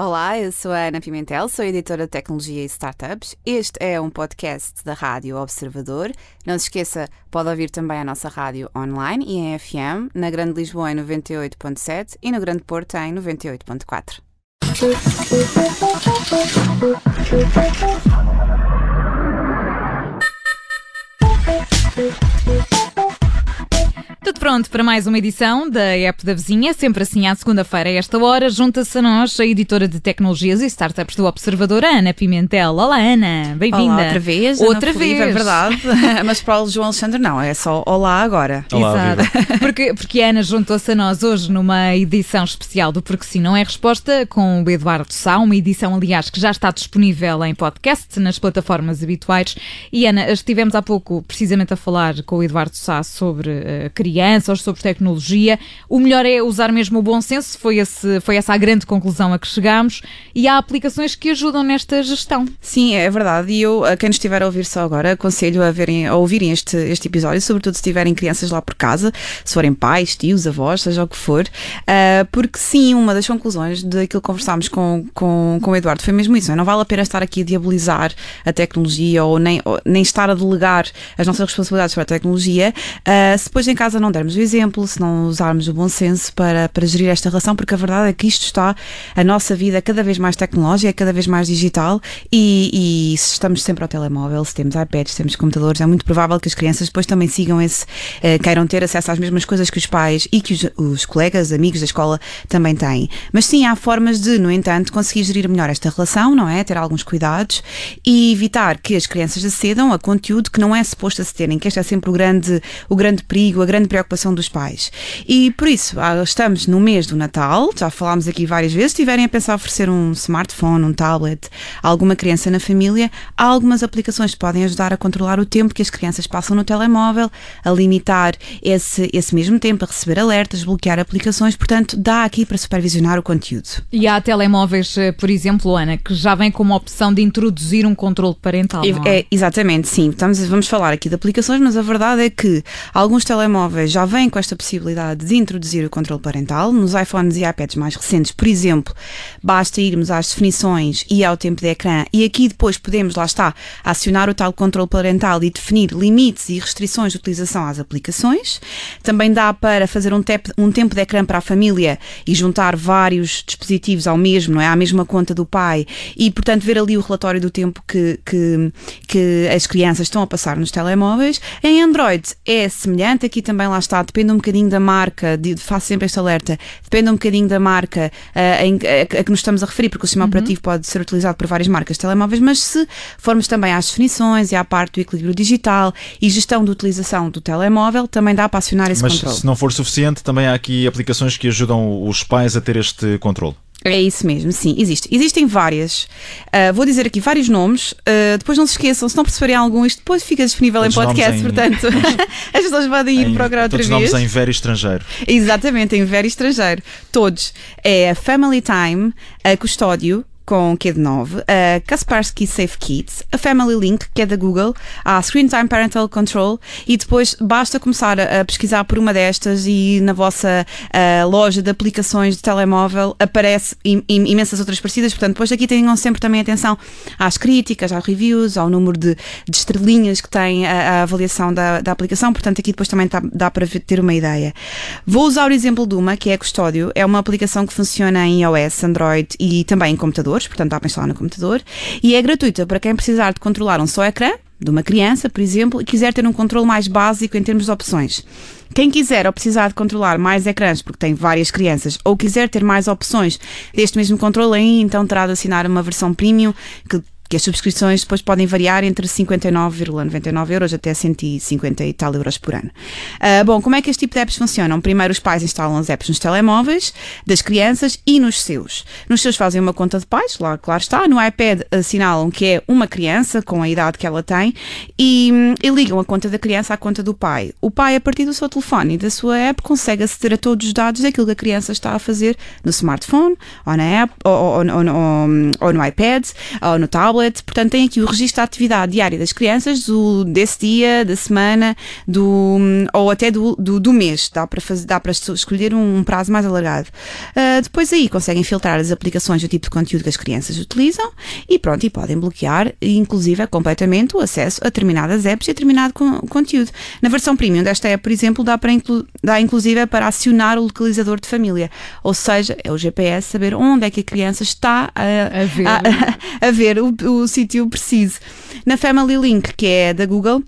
Olá, eu sou a Ana Pimentel, sou editora de tecnologia e startups. Este é um podcast da Rádio Observador. Não se esqueça, pode ouvir também a nossa rádio online e em FM, na Grande Lisboa em 98.7 e no Grande Porto em 98.4. pronto para mais uma edição da App da Vizinha, sempre assim à segunda-feira, a esta hora. Junta-se a nós a editora de tecnologias e startups do Observador, Ana Pimentel. Olá, Ana, bem-vinda. Outra vez. Outra Ana vez. Felipe, é verdade. Mas para o João Alexandre, não, é só olá agora. Olá, Exato. Porque, porque a Ana juntou-se a nós hoje numa edição especial do Porque Sim Não é Resposta com o Eduardo Sá, uma edição, aliás, que já está disponível em podcast nas plataformas habituais. E Ana, estivemos há pouco precisamente a falar com o Eduardo Sá sobre uh, crianças, sobre tecnologia. O melhor é usar mesmo o bom senso, foi, esse, foi essa a grande conclusão a que chegámos. E há aplicações que ajudam nesta gestão. Sim, é verdade. E eu, a quem estiver a ouvir só agora, aconselho a, verem, a ouvirem este, este episódio, sobretudo se tiverem crianças lá por casa, se forem pais, tios, avós, seja o que for, uh, porque sim, uma das conclusões daquilo que conversámos com, com, com o Eduardo foi mesmo isso. Não vale a pena estar aqui a diabolizar a tecnologia ou nem, ou, nem estar a delegar as nossas responsabilidades sobre a tecnologia, uh, se depois em casa não dermos o exemplo, se não usarmos o bom senso para, para gerir esta relação, porque a verdade é que isto está, a nossa vida cada vez mais tecnológica, cada vez mais digital e, e se estamos sempre ao telemóvel, se temos iPads, se temos computadores, é muito provável que as crianças depois também sigam esse, uh, queiram ter acesso às mesmas coisas que os pais e que os, os colegas, amigos da escola também têm. Mas sim, há formas de, no entanto, conseguir gerir melhor esta relação, não é? Ter alguns cuidados e evitar que as crianças acedam a conteúdo que não é suposto acederem, que este é sempre o grande, o grande perigo, a grande preocupação dos pais. E por isso, estamos no mês do Natal, já falámos aqui várias vezes, se tiverem a pensar oferecer um smartphone, um tablet, a alguma criança na família, há algumas aplicações que podem ajudar a controlar o tempo que as crianças passam no telemóvel, a limitar esse, esse mesmo tempo, a receber alertas, bloquear aplicações, portanto, dá aqui para supervisionar o conteúdo. E há telemóveis, por exemplo, Ana, que já vem com uma opção de introduzir um controle parental. É? é exatamente, sim. Estamos, vamos falar aqui de aplicações, mas a verdade é que alguns telemóveis já vêm com esta possibilidade de introduzir o controle parental. Nos iPhones e iPads mais recentes, por exemplo, basta irmos às definições e ao tempo de ecrã e aqui depois podemos, lá está, acionar o tal controle parental e definir limites e restrições de utilização às aplicações. Também dá para fazer um, tep, um tempo de ecrã para a família e juntar vários dispositivos ao mesmo, não é? À mesma conta do pai e, portanto, ver ali o relatório do tempo que, que, que as crianças estão a passar nos telemóveis. Em Android é semelhante, aqui também lá está, depende um bocadinho da marca, de, faço sempre este alerta, depende um bocadinho da marca uh, em, a, a, que nos estamos a referir, porque o sistema uhum. operativo pode ser utilizado por várias marcas de telemóveis, mas se formos também às definições e à parte do equilíbrio digital e gestão de utilização do telemóvel, também dá para acionar esse mas controle. se não for suficiente, também há aqui aplicações que ajudam os pais a ter este controle. É isso mesmo, sim, existe. Existem várias. Uh, vou dizer aqui vários nomes. Uh, depois não se esqueçam, se não perceberem algum, isto depois fica disponível todos em podcast, em, portanto as pessoas podem ir procurar outra todos vez. nomes em ver estrangeiro. Exatamente, em ver estrangeiro. Todos. É a Family Time, a Custódio, com Q de 9, a Kaspersky Safe Kids, a Family Link, que é da Google, a Screen Time Parental Control e depois basta começar a, pesquisar por uma destas e na vossa uh, loja de aplicações de telemóvel aparece im, imensas outras parecidas, portanto depois aqui tenham sempre também atenção às críticas, às reviews, ao número de, de estrelinhas que tem a, a avaliação da, da, aplicação, portanto aqui depois também tá, dá para ter uma ideia. Vou usar o exemplo de uma, que é a Custódio, é uma aplicação que funciona em iOS, Android e também em computador portanto dá para instalar no computador, e é gratuita para quem precisar de controlar um só ecrã, de uma criança, por exemplo, e quiser ter um controle mais básico em termos de opções. Quem quiser ou precisar de controlar mais ecrãs, porque tem várias crianças, ou quiser ter mais opções deste mesmo controle, aí então terá de assinar uma versão premium que que as subscrições depois podem variar entre 59,99 euros até 150 e tal euros por ano. Uh, bom, como é que este tipo de apps funcionam? Primeiro os pais instalam as apps nos telemóveis das crianças e nos seus. Nos seus fazem uma conta de pais, lá claro está. No iPad assinalam que é uma criança com a idade que ela tem e, e ligam a conta da criança à conta do pai. O pai, a partir do seu telefone e da sua app, consegue aceder a todos os dados daquilo que a criança está a fazer no smartphone, ou na app, ou, ou, ou, ou no iPad, ou no tablet tablet, portanto tem aqui o registro da atividade diária das crianças, do, desse dia, da semana, do, ou até do, do, do mês, dá para, fazer, dá para escolher um, prazo mais alargado. Uh, depois aí conseguem filtrar as aplicações do tipo de conteúdo que as crianças utilizam e pronto, e podem bloquear, inclusive, completamente o acesso a determinadas apps e a determinado con conteúdo. Na versão premium desta app, por exemplo, dá, para inclu dá inclusive para acionar o localizador de família, ou seja, é o GPS saber onde é que a criança está a, a ver, a, a, a ver o, o sítio preciso. Na Family Link, que é da Google,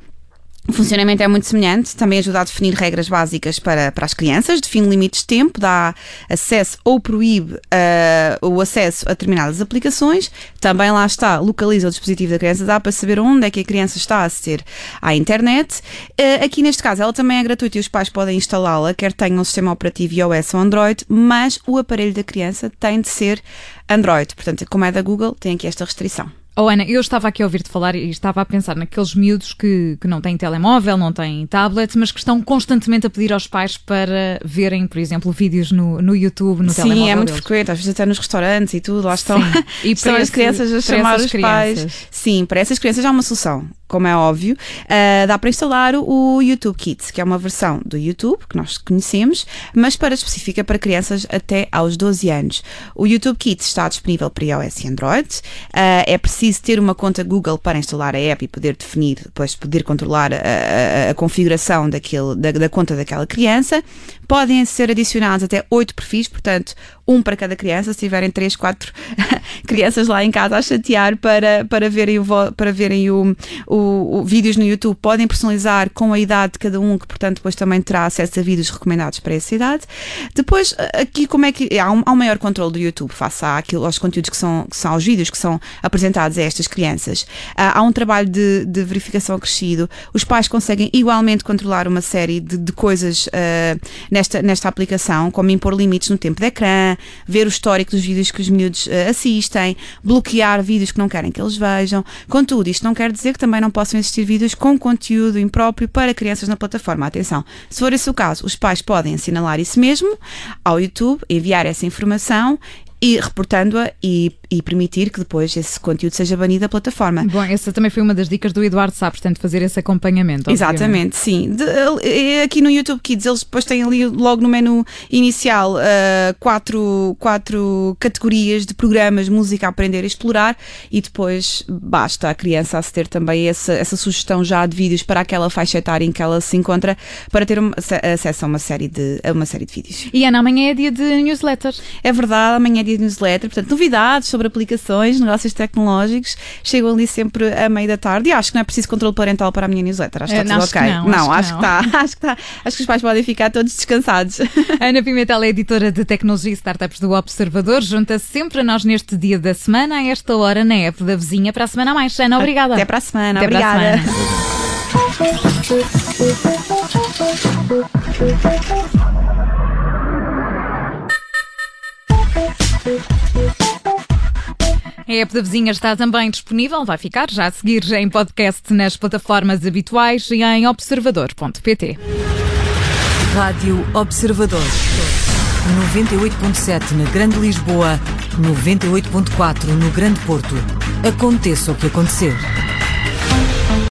o funcionamento é muito semelhante, também ajuda a definir regras básicas para, para as crianças, define limites de tempo, dá acesso ou proíbe uh, o acesso a determinadas aplicações, também lá está, localiza o dispositivo da criança, dá para saber onde é que a criança está a aceder à internet. Uh, aqui neste caso, ela também é gratuita e os pais podem instalá-la, quer tenham um sistema operativo iOS ou Android, mas o aparelho da criança tem de ser Android. Portanto, como é da Google, tem aqui esta restrição. Oh Ana, eu estava aqui a ouvir-te falar e estava a pensar naqueles miúdos que, que não têm telemóvel, não têm tablet, mas que estão constantemente a pedir aos pais para verem, por exemplo, vídeos no, no YouTube, no Sim, telemóvel. Sim, é muito deles. frequente, às vezes até nos restaurantes e tudo, lá estão. E estão esse, as crianças a chamar os crianças. pais. Sim, para essas crianças há uma solução como é óbvio, uh, dá para instalar o YouTube Kids, que é uma versão do YouTube que nós conhecemos, mas para específica para crianças até aos 12 anos. O YouTube Kids está disponível para iOS e Android. Uh, é preciso ter uma conta Google para instalar a app e poder definir, depois poder controlar a, a, a configuração daquele, da, da conta daquela criança. Podem ser adicionados até 8 perfis, portanto, um para cada criança, se tiverem 3, 4 crianças lá em casa a chatear para, para verem, o, para verem o, o, o, vídeos no YouTube, podem personalizar com a idade de cada um, que portanto depois também terá acesso a vídeos recomendados para essa idade. Depois, aqui como é que há um, há um maior controle do YouTube face àquilo, aos conteúdos que são, que são aos vídeos que são apresentados a estas crianças. há um trabalho de, de verificação acrescido. Os pais conseguem igualmente controlar uma série de, de coisas uh, nesta, nesta aplicação, como impor limites no tempo de ecrã, ver o histórico dos vídeos que os miúdos uh, assistem, bloquear vídeos que não querem que eles vejam. Contudo, isto não quer dizer que também não possam existir vídeos com conteúdo impróprio para crianças na plataforma. Atenção, se for esse o caso, os pais podem assinalar isso mesmo ao YouTube, enviar essa informação e reportando-a e, e, permitir que depois esse conteúdo seja banido da plataforma. Bom, essa também foi uma das dicas do Eduardo Sá, portanto, fazer esse acompanhamento. Exatamente, sim. De, aqui no YouTube Kids, eles depois têm ali logo no menu inicial uh, quatro, quatro categorias de programas, música a aprender a explorar e depois basta a criança aceder também essa, essa sugestão já de vídeos para aquela faixa etária em que ela se encontra para ter uma, acesso a uma série de, a uma série de vídeos. E Ana, amanhã é dia de newsletters. É verdade, amanhã é dia de newsletter, portanto, novidades sobre aplicações, negócios tecnológicos, chegam ali sempre à meia da tarde e acho que não é preciso controle parental para a minha newsletter. Acho que está é, tudo ok. não, não, acho, que, acho que está. Acho que está. Acho que os pais podem ficar todos descansados. Ana Pimentel é editora de tecnologia e startups do Observador. Junta-se sempre a nós neste dia da semana, a esta hora, na app da vizinha. Para a semana a mais. Ana, obrigada. Até para a semana. Até obrigada. Para a semana. A app da vizinha está também disponível, vai ficar já a seguir em podcast nas plataformas habituais e em observador.pt. Rádio Observador. 98.7 na Grande Lisboa, 98.4 no Grande Porto. Aconteça o que acontecer.